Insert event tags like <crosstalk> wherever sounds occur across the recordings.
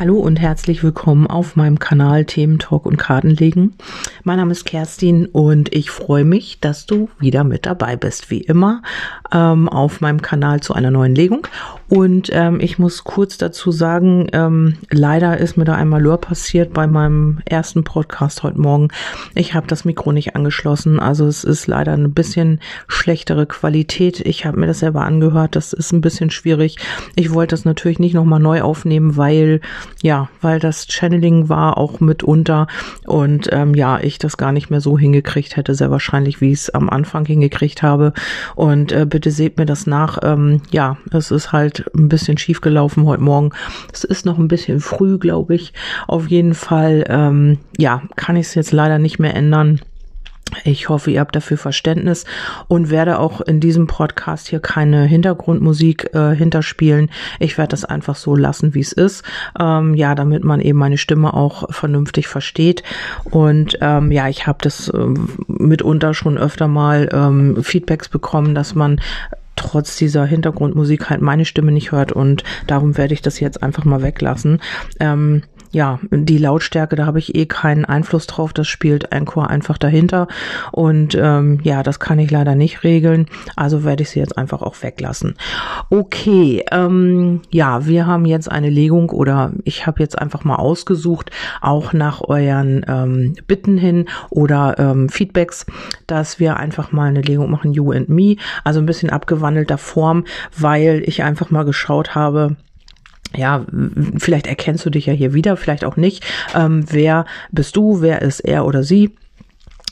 Hallo und herzlich willkommen auf meinem Kanal Themen Talk und Kartenlegen. Mein Name ist Kerstin und ich freue mich, dass du wieder mit dabei bist, wie immer, ähm, auf meinem Kanal zu einer neuen Legung. Und ähm, ich muss kurz dazu sagen, ähm, leider ist mir da einmal Malheur passiert bei meinem ersten Podcast heute Morgen. Ich habe das Mikro nicht angeschlossen, also es ist leider ein bisschen schlechtere Qualität. Ich habe mir das selber angehört, das ist ein bisschen schwierig. Ich wollte das natürlich nicht nochmal neu aufnehmen, weil ja, weil das Channeling war auch mitunter und ähm, ja, ich das gar nicht mehr so hingekriegt hätte, sehr wahrscheinlich, wie ich es am Anfang hingekriegt habe. Und äh, bitte seht mir das nach. Ähm, ja, es ist halt ein bisschen schief gelaufen heute Morgen. Es ist noch ein bisschen früh, glaube ich. Auf jeden Fall, ähm, ja, kann ich es jetzt leider nicht mehr ändern. Ich hoffe, ihr habt dafür Verständnis und werde auch in diesem Podcast hier keine Hintergrundmusik äh, hinterspielen. Ich werde das einfach so lassen, wie es ist. Ähm, ja, damit man eben meine Stimme auch vernünftig versteht. Und ähm, ja, ich habe das ähm, mitunter schon öfter mal ähm, Feedbacks bekommen, dass man trotz dieser Hintergrundmusik halt meine Stimme nicht hört und darum werde ich das jetzt einfach mal weglassen. Ähm, ja, die Lautstärke, da habe ich eh keinen Einfluss drauf. Das spielt ein Chor einfach dahinter. Und ähm, ja, das kann ich leider nicht regeln. Also werde ich sie jetzt einfach auch weglassen. Okay, ähm, ja, wir haben jetzt eine Legung oder ich habe jetzt einfach mal ausgesucht, auch nach euren ähm, Bitten hin oder ähm, Feedbacks, dass wir einfach mal eine Legung machen, You and Me. Also ein bisschen abgewandelter Form, weil ich einfach mal geschaut habe, ja, vielleicht erkennst du dich ja hier wieder, vielleicht auch nicht. Ähm, wer bist du? Wer ist er oder sie?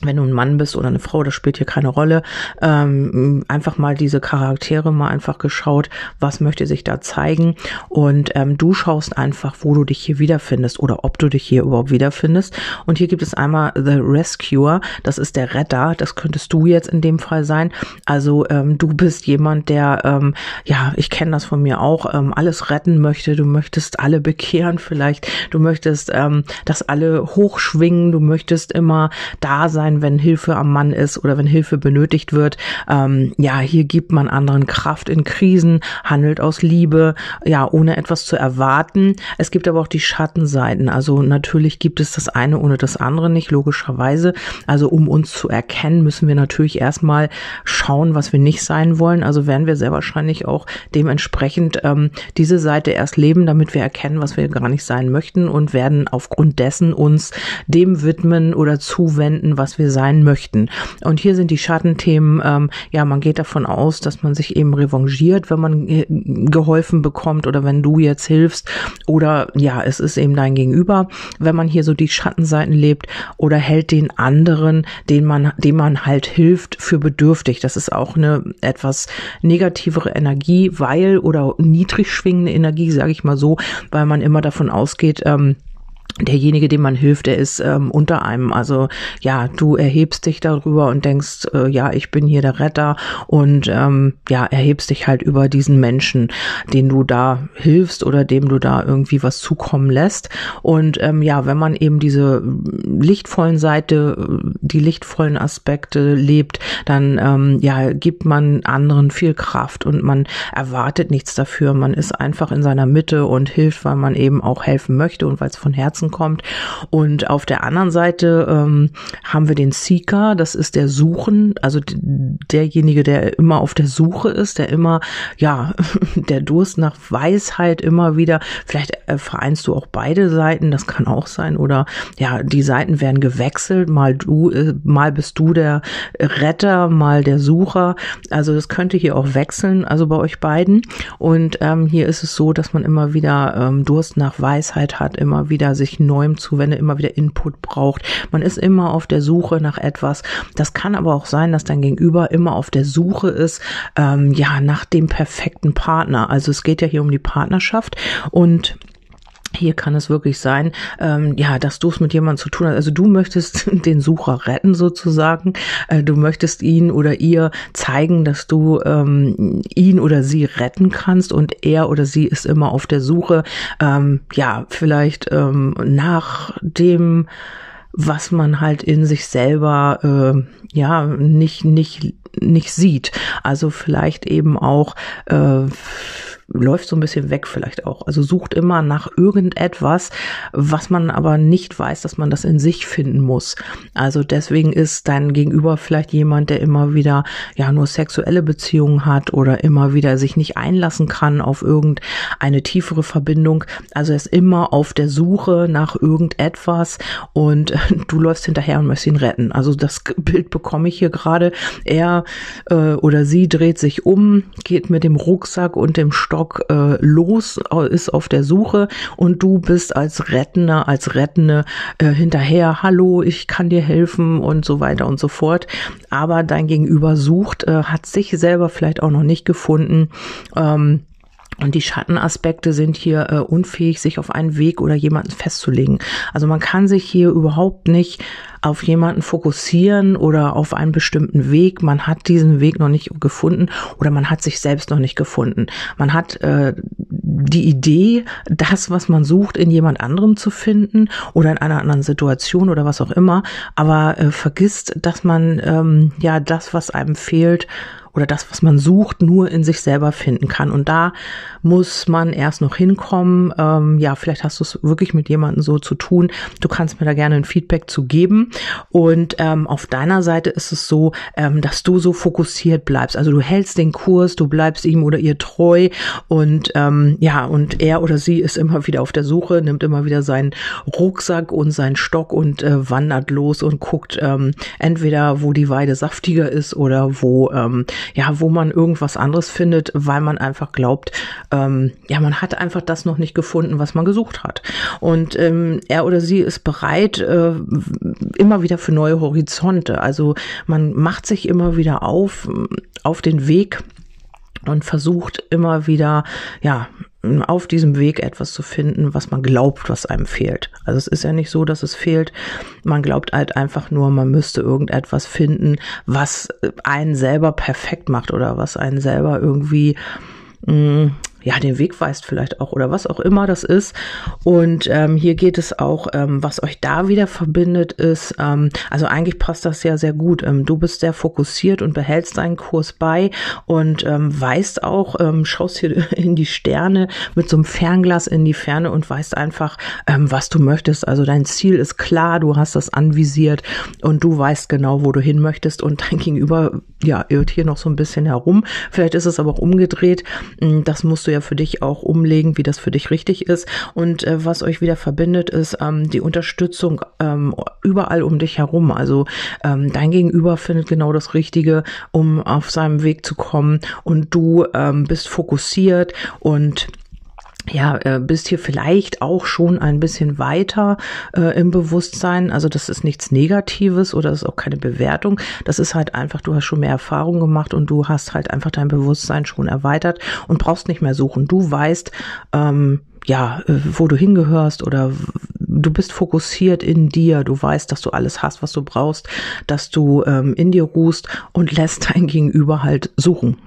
Wenn du ein Mann bist oder eine Frau, das spielt hier keine Rolle. Ähm, einfach mal diese Charaktere mal einfach geschaut, was möchte sich da zeigen. Und ähm, du schaust einfach, wo du dich hier wiederfindest oder ob du dich hier überhaupt wiederfindest. Und hier gibt es einmal The Rescuer, das ist der Retter, das könntest du jetzt in dem Fall sein. Also ähm, du bist jemand, der, ähm, ja, ich kenne das von mir auch, ähm, alles retten möchte. Du möchtest alle bekehren vielleicht. Du möchtest, ähm, dass alle hochschwingen. Du möchtest immer da sein sein, wenn Hilfe am Mann ist oder wenn Hilfe benötigt wird. Ähm, ja, hier gibt man anderen Kraft in Krisen, handelt aus Liebe, ja, ohne etwas zu erwarten. Es gibt aber auch die Schattenseiten. Also natürlich gibt es das eine ohne das andere nicht, logischerweise. Also um uns zu erkennen, müssen wir natürlich erstmal schauen, was wir nicht sein wollen. Also werden wir sehr wahrscheinlich auch dementsprechend ähm, diese Seite erst leben, damit wir erkennen, was wir gar nicht sein möchten und werden aufgrund dessen uns dem widmen oder zuwenden, was wir sein möchten. Und hier sind die Schattenthemen, ähm, ja, man geht davon aus, dass man sich eben revanchiert, wenn man äh, geholfen bekommt oder wenn du jetzt hilfst oder ja, es ist eben dein Gegenüber, wenn man hier so die Schattenseiten lebt oder hält den anderen, den man, dem man halt hilft, für bedürftig. Das ist auch eine etwas negativere Energie, weil oder niedrig schwingende Energie, sage ich mal so, weil man immer davon ausgeht, ähm, derjenige, dem man hilft, der ist ähm, unter einem. Also ja, du erhebst dich darüber und denkst, äh, ja, ich bin hier der Retter und ähm, ja, erhebst dich halt über diesen Menschen, den du da hilfst oder dem du da irgendwie was zukommen lässt. Und ähm, ja, wenn man eben diese lichtvollen Seite, die lichtvollen Aspekte lebt, dann ähm, ja, gibt man anderen viel Kraft und man erwartet nichts dafür. Man ist einfach in seiner Mitte und hilft, weil man eben auch helfen möchte und weil es von Herzen Herzen kommt. Und auf der anderen Seite ähm, haben wir den Seeker, das ist der Suchen, also derjenige, der immer auf der Suche ist, der immer, ja, <laughs> der Durst nach Weisheit immer wieder, vielleicht äh, vereinst du auch beide Seiten, das kann auch sein, oder ja, die Seiten werden gewechselt, mal du, äh, mal bist du der Retter, mal der Sucher, also das könnte hier auch wechseln, also bei euch beiden. Und ähm, hier ist es so, dass man immer wieder ähm, Durst nach Weisheit hat, immer wieder sich neuem zuwende, immer wieder Input braucht. Man ist immer auf der Suche nach etwas. Das kann aber auch sein, dass dein Gegenüber immer auf der Suche ist, ähm, ja, nach dem perfekten Partner. Also es geht ja hier um die Partnerschaft und hier kann es wirklich sein, ähm, ja, dass du es mit jemandem zu tun hast. Also du möchtest <laughs> den Sucher retten sozusagen. Äh, du möchtest ihn oder ihr zeigen, dass du ähm, ihn oder sie retten kannst und er oder sie ist immer auf der Suche, ähm, ja, vielleicht ähm, nach dem, was man halt in sich selber, äh, ja, nicht, nicht, nicht sieht. Also vielleicht eben auch, äh, läuft so ein bisschen weg vielleicht auch. Also sucht immer nach irgendetwas, was man aber nicht weiß, dass man das in sich finden muss. Also deswegen ist dein Gegenüber vielleicht jemand, der immer wieder ja nur sexuelle Beziehungen hat oder immer wieder sich nicht einlassen kann auf irgendeine tiefere Verbindung. Also er ist immer auf der Suche nach irgendetwas und <laughs> du läufst hinterher und möchtest ihn retten. Also das Bild bekomme ich hier gerade. Er äh, oder sie dreht sich um, geht mit dem Rucksack und dem Stock äh, los, ist auf der Suche und du bist als Rettender, als Rettende äh, hinterher, hallo, ich kann dir helfen und so weiter und so fort. Aber dein Gegenüber sucht, äh, hat sich selber vielleicht auch noch nicht gefunden. Ähm, und die Schattenaspekte sind hier äh, unfähig, sich auf einen Weg oder jemanden festzulegen. Also man kann sich hier überhaupt nicht auf jemanden fokussieren oder auf einen bestimmten Weg. Man hat diesen Weg noch nicht gefunden oder man hat sich selbst noch nicht gefunden. Man hat äh, die Idee, das, was man sucht, in jemand anderem zu finden oder in einer anderen Situation oder was auch immer, aber äh, vergisst, dass man ähm, ja das, was einem fehlt, oder das, was man sucht, nur in sich selber finden kann. Und da muss man erst noch hinkommen. Ähm, ja, vielleicht hast du es wirklich mit jemandem so zu tun. Du kannst mir da gerne ein Feedback zu geben. Und ähm, auf deiner Seite ist es so, ähm, dass du so fokussiert bleibst. Also du hältst den Kurs, du bleibst ihm oder ihr treu und ähm, ja, und er oder sie ist immer wieder auf der Suche, nimmt immer wieder seinen Rucksack und seinen Stock und äh, wandert los und guckt ähm, entweder, wo die Weide saftiger ist oder wo ähm, ja, wo man irgendwas anderes findet, weil man einfach glaubt, ähm, ja, man hat einfach das noch nicht gefunden, was man gesucht hat. Und ähm, er oder sie ist bereit, äh, immer wieder für neue Horizonte. Also man macht sich immer wieder auf, auf den Weg und versucht immer wieder, ja, auf diesem Weg etwas zu finden, was man glaubt, was einem fehlt. Also es ist ja nicht so, dass es fehlt. Man glaubt halt einfach nur, man müsste irgendetwas finden, was einen selber perfekt macht oder was einen selber irgendwie mh, mm, ja, den Weg weist vielleicht auch oder was auch immer das ist. Und ähm, hier geht es auch, ähm, was euch da wieder verbindet, ist, ähm, also eigentlich passt das ja sehr gut. Ähm, du bist sehr fokussiert und behältst deinen Kurs bei und ähm, weißt auch, ähm, schaust hier <laughs> in die Sterne mit so einem Fernglas in die Ferne und weißt einfach, ähm, was du möchtest. Also dein Ziel ist klar, du hast das anvisiert und du weißt genau, wo du hin möchtest und dein Gegenüber, ja, irrt hier noch so ein bisschen herum. Vielleicht ist es aber auch umgedreht. Hm, das musst du ja für dich auch umlegen, wie das für dich richtig ist. Und äh, was euch wieder verbindet, ist ähm, die Unterstützung ähm, überall um dich herum. Also ähm, dein Gegenüber findet genau das Richtige, um auf seinem Weg zu kommen und du ähm, bist fokussiert und ja, äh, bist hier vielleicht auch schon ein bisschen weiter äh, im Bewusstsein. Also das ist nichts Negatives oder das ist auch keine Bewertung. Das ist halt einfach, du hast schon mehr Erfahrung gemacht und du hast halt einfach dein Bewusstsein schon erweitert und brauchst nicht mehr suchen. Du weißt, ähm, ja, äh, wo du hingehörst oder du bist fokussiert in dir, du weißt, dass du alles hast, was du brauchst, dass du ähm, in dir ruhst und lässt dein Gegenüber halt suchen.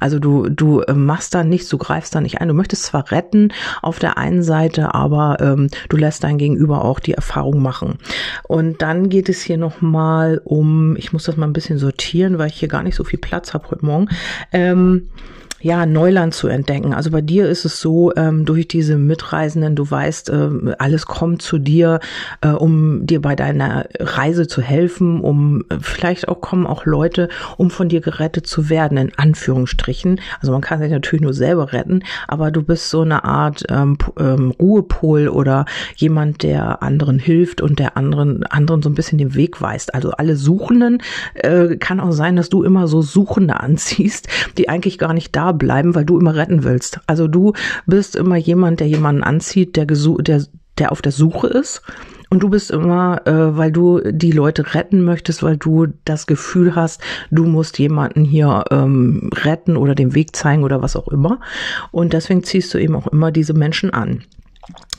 Also du, du äh, machst da nichts, du greifst da nicht ein. Du möchtest zwar retten auf der einen Seite, aber ähm, du lässt dein Gegenüber auch die Erfahrung machen. Und dann geht es hier nochmal um, ich muss das mal ein bisschen sortieren, weil ich hier gar nicht so viel Platz habe heute Morgen. Ähm, ja, Neuland zu entdecken. Also bei dir ist es so, ähm, durch diese Mitreisenden, du weißt, äh, alles kommt zu dir, äh, um dir bei deiner Reise zu helfen, um äh, vielleicht auch kommen auch Leute, um von dir gerettet zu werden, in Anführungsstrichen. Also man kann sich natürlich nur selber retten, aber du bist so eine Art ähm, ähm, Ruhepol oder jemand, der anderen hilft und der anderen, anderen so ein bisschen den Weg weist. Also alle Suchenden äh, kann auch sein, dass du immer so Suchende <laughs> anziehst, die eigentlich gar nicht da bleiben, weil du immer retten willst. Also du bist immer jemand, der jemanden anzieht, der, der, der auf der Suche ist. Und du bist immer, äh, weil du die Leute retten möchtest, weil du das Gefühl hast, du musst jemanden hier ähm, retten oder den Weg zeigen oder was auch immer. Und deswegen ziehst du eben auch immer diese Menschen an.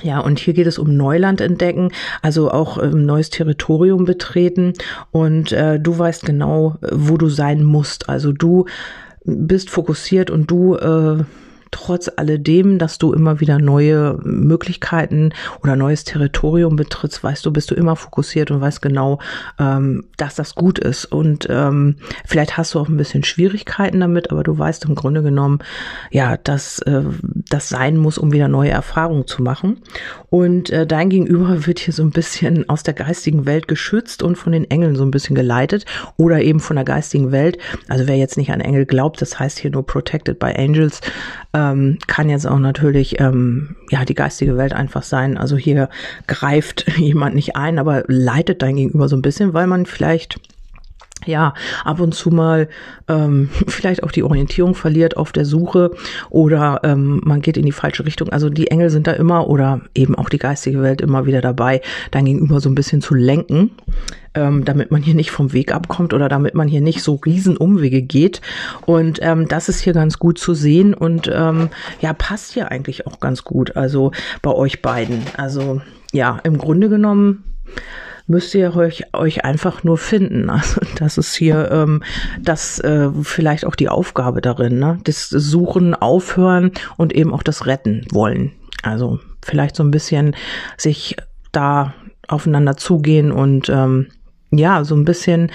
Ja, und hier geht es um Neuland entdecken, also auch ähm, neues Territorium betreten und äh, du weißt genau, wo du sein musst. Also du bist fokussiert und du äh, trotz alledem, dass du immer wieder neue Möglichkeiten oder neues Territorium betrittst, weißt du, bist du immer fokussiert und weißt genau, ähm, dass das gut ist. Und ähm, vielleicht hast du auch ein bisschen Schwierigkeiten damit, aber du weißt im Grunde genommen, ja, dass äh, das sein muss, um wieder neue Erfahrungen zu machen. Und äh, dein Gegenüber wird hier so ein bisschen aus der geistigen Welt geschützt und von den Engeln so ein bisschen geleitet oder eben von der geistigen Welt. Also wer jetzt nicht an Engel glaubt, das heißt hier nur Protected by Angels, ähm, kann jetzt auch natürlich ähm, ja die geistige Welt einfach sein. Also hier greift <laughs> jemand nicht ein, aber leitet dein Gegenüber so ein bisschen, weil man vielleicht ja, ab und zu mal ähm, <laughs> vielleicht auch die Orientierung verliert auf der Suche oder ähm, man geht in die falsche Richtung. Also die Engel sind da immer oder eben auch die geistige Welt immer wieder dabei, dein Gegenüber so ein bisschen zu lenken, ähm, damit man hier nicht vom Weg abkommt oder damit man hier nicht so riesen Umwege geht. Und ähm, das ist hier ganz gut zu sehen und ähm, ja, passt hier eigentlich auch ganz gut. Also bei euch beiden. Also ja, im Grunde genommen müsst ihr euch, euch einfach nur finden. <laughs> Also das ist hier ähm, das äh, vielleicht auch die Aufgabe darin, ne? Das Suchen, Aufhören und eben auch das Retten wollen. Also vielleicht so ein bisschen sich da aufeinander zugehen und ähm, ja, so ein bisschen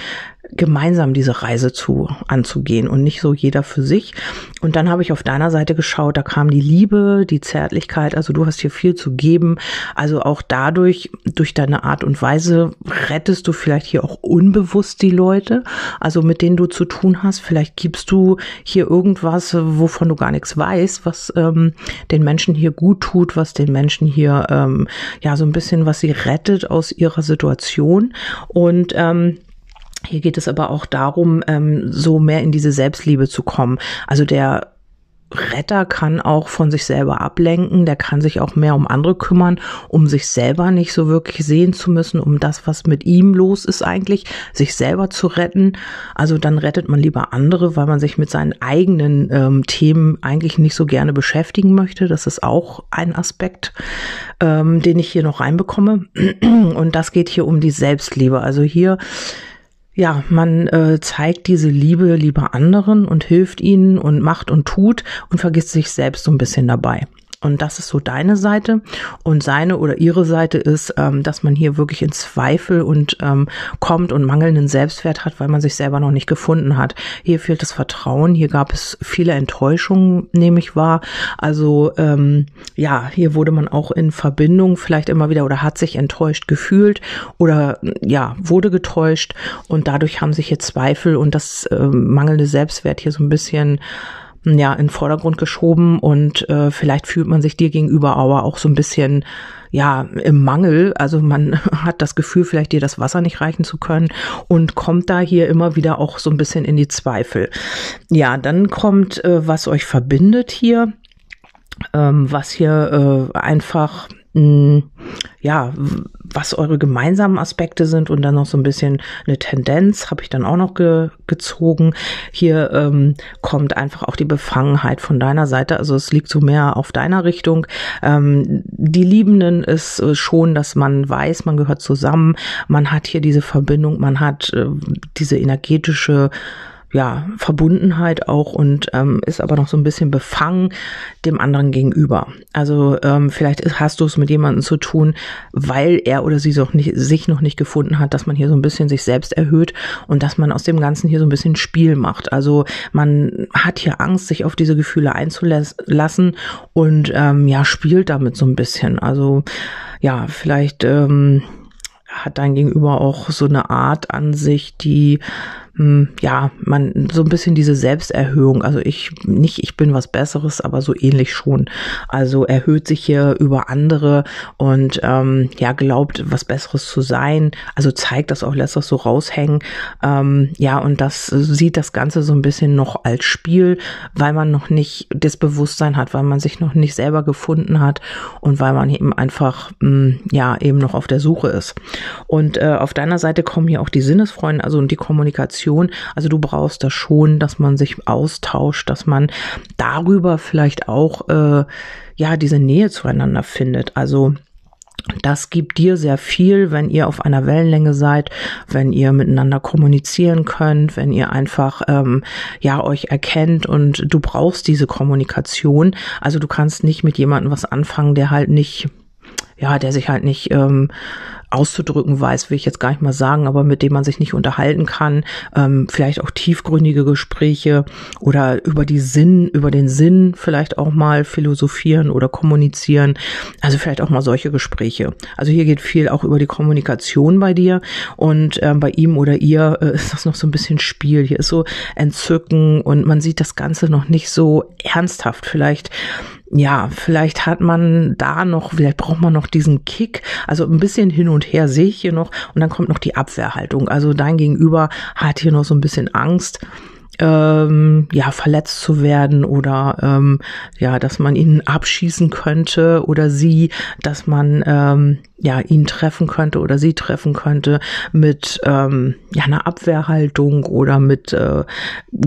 gemeinsam diese Reise zu anzugehen und nicht so jeder für sich. Und dann habe ich auf deiner Seite geschaut, da kam die Liebe, die Zärtlichkeit, also du hast hier viel zu geben. Also auch dadurch, durch deine Art und Weise rettest du vielleicht hier auch unbewusst die Leute, also mit denen du zu tun hast. Vielleicht gibst du hier irgendwas, wovon du gar nichts weißt, was ähm, den Menschen hier gut tut, was den Menschen hier ähm, ja so ein bisschen, was sie rettet aus ihrer Situation. Und ähm, hier geht es aber auch darum, ähm, so mehr in diese Selbstliebe zu kommen. Also der Retter kann auch von sich selber ablenken, der kann sich auch mehr um andere kümmern, um sich selber nicht so wirklich sehen zu müssen, um das, was mit ihm los ist eigentlich, sich selber zu retten. Also dann rettet man lieber andere, weil man sich mit seinen eigenen ähm, Themen eigentlich nicht so gerne beschäftigen möchte. Das ist auch ein Aspekt, ähm, den ich hier noch reinbekomme. Und das geht hier um die Selbstliebe. Also hier ja, man äh, zeigt diese Liebe lieber anderen und hilft ihnen und macht und tut und vergisst sich selbst so ein bisschen dabei. Und das ist so deine Seite. Und seine oder ihre Seite ist, ähm, dass man hier wirklich in Zweifel und ähm, kommt und mangelnden Selbstwert hat, weil man sich selber noch nicht gefunden hat. Hier fehlt das Vertrauen. Hier gab es viele Enttäuschungen, nehme ich wahr. Also ähm, ja, hier wurde man auch in Verbindung vielleicht immer wieder oder hat sich enttäuscht gefühlt oder ja, wurde getäuscht. Und dadurch haben sich hier Zweifel und das äh, mangelnde Selbstwert hier so ein bisschen ja in den Vordergrund geschoben und äh, vielleicht fühlt man sich dir gegenüber aber auch so ein bisschen ja im Mangel. Also man <laughs> hat das Gefühl, vielleicht dir das Wasser nicht reichen zu können und kommt da hier immer wieder auch so ein bisschen in die Zweifel. Ja, dann kommt, äh, was euch verbindet hier, ähm, was hier äh, einfach mh, ja, was eure gemeinsamen Aspekte sind und dann noch so ein bisschen eine Tendenz habe ich dann auch noch ge gezogen. Hier ähm, kommt einfach auch die Befangenheit von deiner Seite, also es liegt so mehr auf deiner Richtung. Ähm, die Liebenden ist äh, schon, dass man weiß, man gehört zusammen, man hat hier diese Verbindung, man hat äh, diese energetische ja, Verbundenheit auch und ähm, ist aber noch so ein bisschen befangen dem anderen gegenüber. Also ähm, vielleicht hast du es mit jemandem zu tun, weil er oder sie noch nicht, sich noch nicht gefunden hat, dass man hier so ein bisschen sich selbst erhöht und dass man aus dem Ganzen hier so ein bisschen Spiel macht. Also man hat hier Angst, sich auf diese Gefühle einzulassen und ähm, ja, spielt damit so ein bisschen. Also ja, vielleicht ähm, hat dein Gegenüber auch so eine Art an sich, die hm, ja, man so ein bisschen diese Selbsterhöhung, also ich nicht, ich bin was Besseres, aber so ähnlich schon. Also erhöht sich hier über andere und ähm, ja, glaubt, was Besseres zu sein. Also zeigt das auch, lässt das so raushängen. Ähm, ja, und das sieht das Ganze so ein bisschen noch als Spiel, weil man noch nicht das Bewusstsein hat, weil man sich noch nicht selber gefunden hat und weil man eben einfach mh, hm, ja eben noch auf der Suche ist. Und äh, auf deiner Seite kommen hier auch die Sinnesfreunde, also und die Kommunikation. Also du brauchst das schon, dass man sich austauscht, dass man darüber vielleicht auch äh, ja diese Nähe zueinander findet. Also Das gibt dir sehr viel, wenn ihr auf einer Wellenlänge seid, wenn ihr miteinander kommunizieren könnt, wenn ihr einfach ähm, ja euch erkennt und du brauchst diese Kommunikation. Also du kannst nicht mit jemandem was anfangen, der halt nicht ja, der sich halt nicht ähm, auszudrücken weiß, will ich jetzt gar nicht mal sagen, aber mit dem man sich nicht unterhalten kann, ähm, vielleicht auch tiefgründige Gespräche oder über die Sinn, über den Sinn vielleicht auch mal philosophieren oder kommunizieren. Also vielleicht auch mal solche Gespräche. Also hier geht viel auch über die Kommunikation bei dir und ähm, bei ihm oder ihr äh, <laughs> ist das noch so ein bisschen Spiel. Hier ist so Entzücken und man sieht das Ganze noch nicht so ernsthaft. Vielleicht ja, vielleicht hat man da noch, vielleicht braucht man noch diesen Kick. Also ein bisschen hin und her sehe ich hier noch. Und dann kommt noch die Abwehrhaltung. Also dein Gegenüber hat hier noch so ein bisschen Angst ähm, ja verletzt zu werden oder ähm, ja, dass man ihn abschießen könnte oder sie, dass man ähm, ja ihn treffen könnte oder sie treffen könnte mit ähm, ja einer Abwehrhaltung oder mit äh,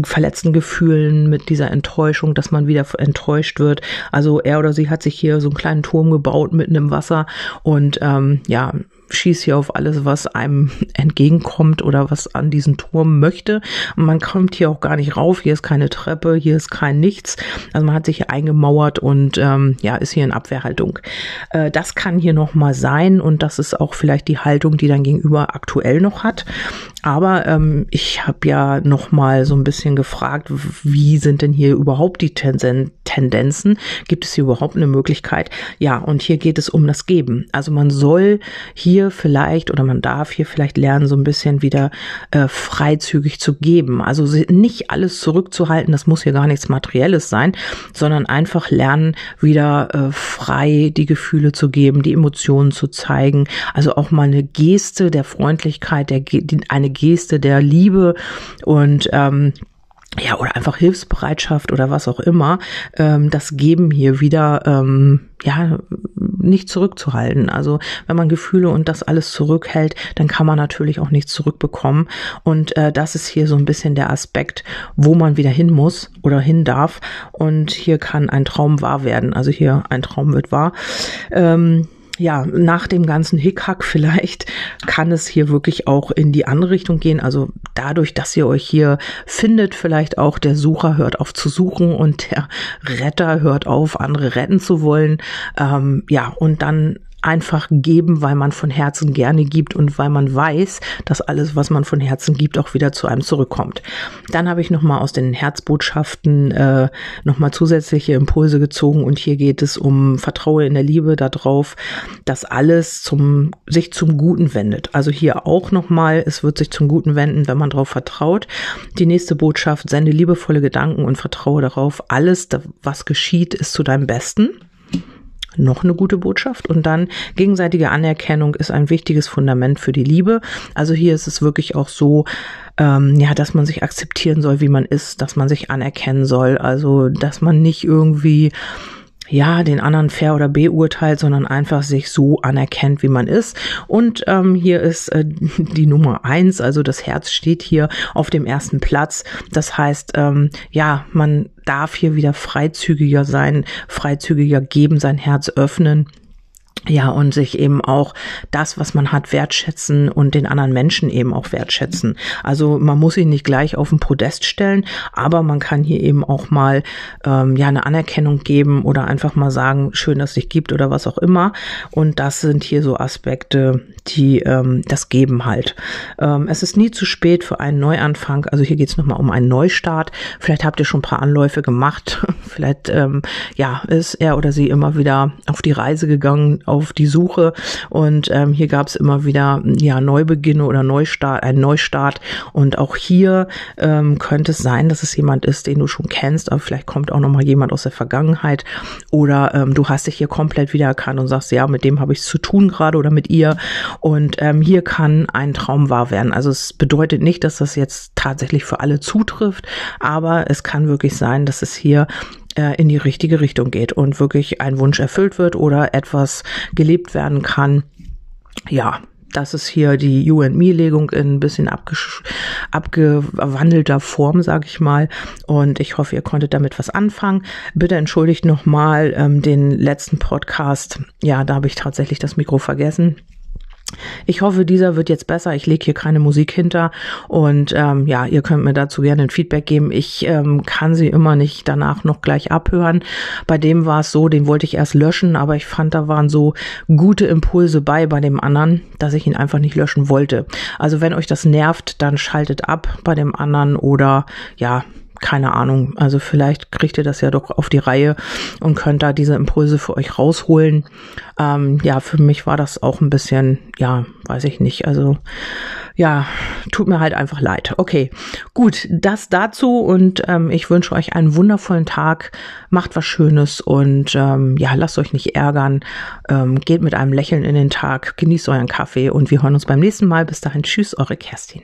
verletzten Gefühlen, mit dieser Enttäuschung, dass man wieder enttäuscht wird. Also er oder sie hat sich hier so einen kleinen Turm gebaut mitten im Wasser und ähm, ja schießt hier auf alles, was einem <laughs> entgegenkommt oder was an diesen Turm möchte. Und man kommt hier auch gar nicht rauf. Hier ist keine Treppe, hier ist kein Nichts. Also man hat sich hier eingemauert und ähm, ja, ist hier in Abwehrhaltung. Äh, das kann hier nochmal sein und das ist auch vielleicht die Haltung, die dein Gegenüber aktuell noch hat. Aber ähm, ich habe ja noch mal so ein bisschen gefragt, wie sind denn hier überhaupt die Tendenzen? Gibt es hier überhaupt eine Möglichkeit? Ja, und hier geht es um das Geben. Also man soll hier vielleicht oder man darf hier vielleicht lernen, so ein bisschen wieder äh, freizügig zu geben. Also nicht alles zurückzuhalten, das muss hier gar nichts Materielles sein, sondern einfach lernen, wieder äh, frei die Gefühle zu geben, die Emotionen zu zeigen. Also auch mal eine Geste der Freundlichkeit, der, eine Geste der Liebe und ähm, ja, oder einfach Hilfsbereitschaft oder was auch immer, ähm, das Geben hier wieder, ähm, ja, nicht zurückzuhalten. Also wenn man Gefühle und das alles zurückhält, dann kann man natürlich auch nichts zurückbekommen. Und äh, das ist hier so ein bisschen der Aspekt, wo man wieder hin muss oder hin darf. Und hier kann ein Traum wahr werden. Also hier ein Traum wird wahr. Ähm, ja, nach dem ganzen Hickhack vielleicht kann es hier wirklich auch in die andere Richtung gehen. Also dadurch, dass ihr euch hier findet, vielleicht auch der Sucher hört auf zu suchen und der Retter hört auf, andere retten zu wollen. Ähm, ja, und dann einfach geben, weil man von Herzen gerne gibt und weil man weiß, dass alles, was man von Herzen gibt, auch wieder zu einem zurückkommt. Dann habe ich nochmal aus den Herzbotschaften äh, nochmal zusätzliche Impulse gezogen und hier geht es um Vertraue in der Liebe darauf, dass alles zum, sich zum Guten wendet. Also hier auch nochmal, es wird sich zum Guten wenden, wenn man darauf vertraut. Die nächste Botschaft, sende liebevolle Gedanken und vertraue darauf, alles, was geschieht, ist zu deinem Besten noch eine gute Botschaft. Und dann gegenseitige Anerkennung ist ein wichtiges Fundament für die Liebe. Also hier ist es wirklich auch so, ähm, ja, dass man sich akzeptieren soll, wie man ist, dass man sich anerkennen soll. Also, dass man nicht irgendwie ja, den anderen fair oder beurteilt, sondern einfach sich so anerkennt, wie man ist. Und ähm, hier ist äh, <laughs> die Nummer eins, also das Herz steht hier auf dem ersten Platz. Das heißt, ähm, ja, man darf hier wieder freizügiger sein, freizügiger geben, sein Herz öffnen ja, und sich eben auch das, was man hat, wertschätzen und den anderen Menschen eben auch wertschätzen. Also man muss ihn nicht gleich auf den Podest stellen, aber man kann hier eben auch mal ähm, ja eine Anerkennung geben oder einfach mal sagen, schön, dass es dich gibt oder was auch immer. Und das sind hier so Aspekte, die ähm, das geben halt. Ähm, es ist nie zu spät für einen Neuanfang. Also hier geht es nochmal um einen Neustart. Vielleicht habt ihr schon ein paar Anläufe gemacht. <laughs> Vielleicht ähm, ja ist er oder sie immer wieder auf die Reise gegangen auf die Suche. Und ähm, hier gab es immer wieder ja Neubeginne oder Neustart, ein Neustart. Und auch hier ähm, könnte es sein, dass es jemand ist, den du schon kennst, aber vielleicht kommt auch noch mal jemand aus der Vergangenheit. Oder ähm, du hast dich hier komplett wiedererkannt und sagst, ja, mit dem habe ich zu tun gerade oder mit ihr. Und ähm, hier kann ein Traum wahr werden. Also es bedeutet nicht, dass das jetzt tatsächlich für alle zutrifft, aber es kann wirklich sein, dass es hier äh, in die richtige Richtung geht und wirklich ein Wunsch erfüllt wird oder etwas gelebt werden kann. Ja, das ist hier die You and Me-Legung in ein bisschen abgewandelter Form, sage ich mal. Und ich hoffe, ihr konntet damit was anfangen. Bitte entschuldigt nochmal ähm, den letzten Podcast. Ja, da habe ich tatsächlich das Mikro vergessen. Ich hoffe, dieser wird jetzt besser. Ich lege hier keine Musik hinter und ähm, ja, ihr könnt mir dazu gerne ein Feedback geben. Ich ähm, kann sie immer nicht danach noch gleich abhören. Bei dem war es so, den wollte ich erst löschen, aber ich fand, da waren so gute Impulse bei bei dem anderen, dass ich ihn einfach nicht löschen wollte. Also wenn euch das nervt, dann schaltet ab bei dem anderen oder ja, keine Ahnung. Also vielleicht kriegt ihr das ja doch auf die Reihe und könnt da diese Impulse für euch rausholen. Ähm, ja, für mich war das auch ein bisschen, ja, weiß ich nicht. Also ja, tut mir halt einfach leid. Okay, gut, das dazu und ähm, ich wünsche euch einen wundervollen Tag. Macht was Schönes und ähm, ja, lasst euch nicht ärgern. Ähm, geht mit einem Lächeln in den Tag, genießt euren Kaffee und wir hören uns beim nächsten Mal. Bis dahin, tschüss, eure Kerstin.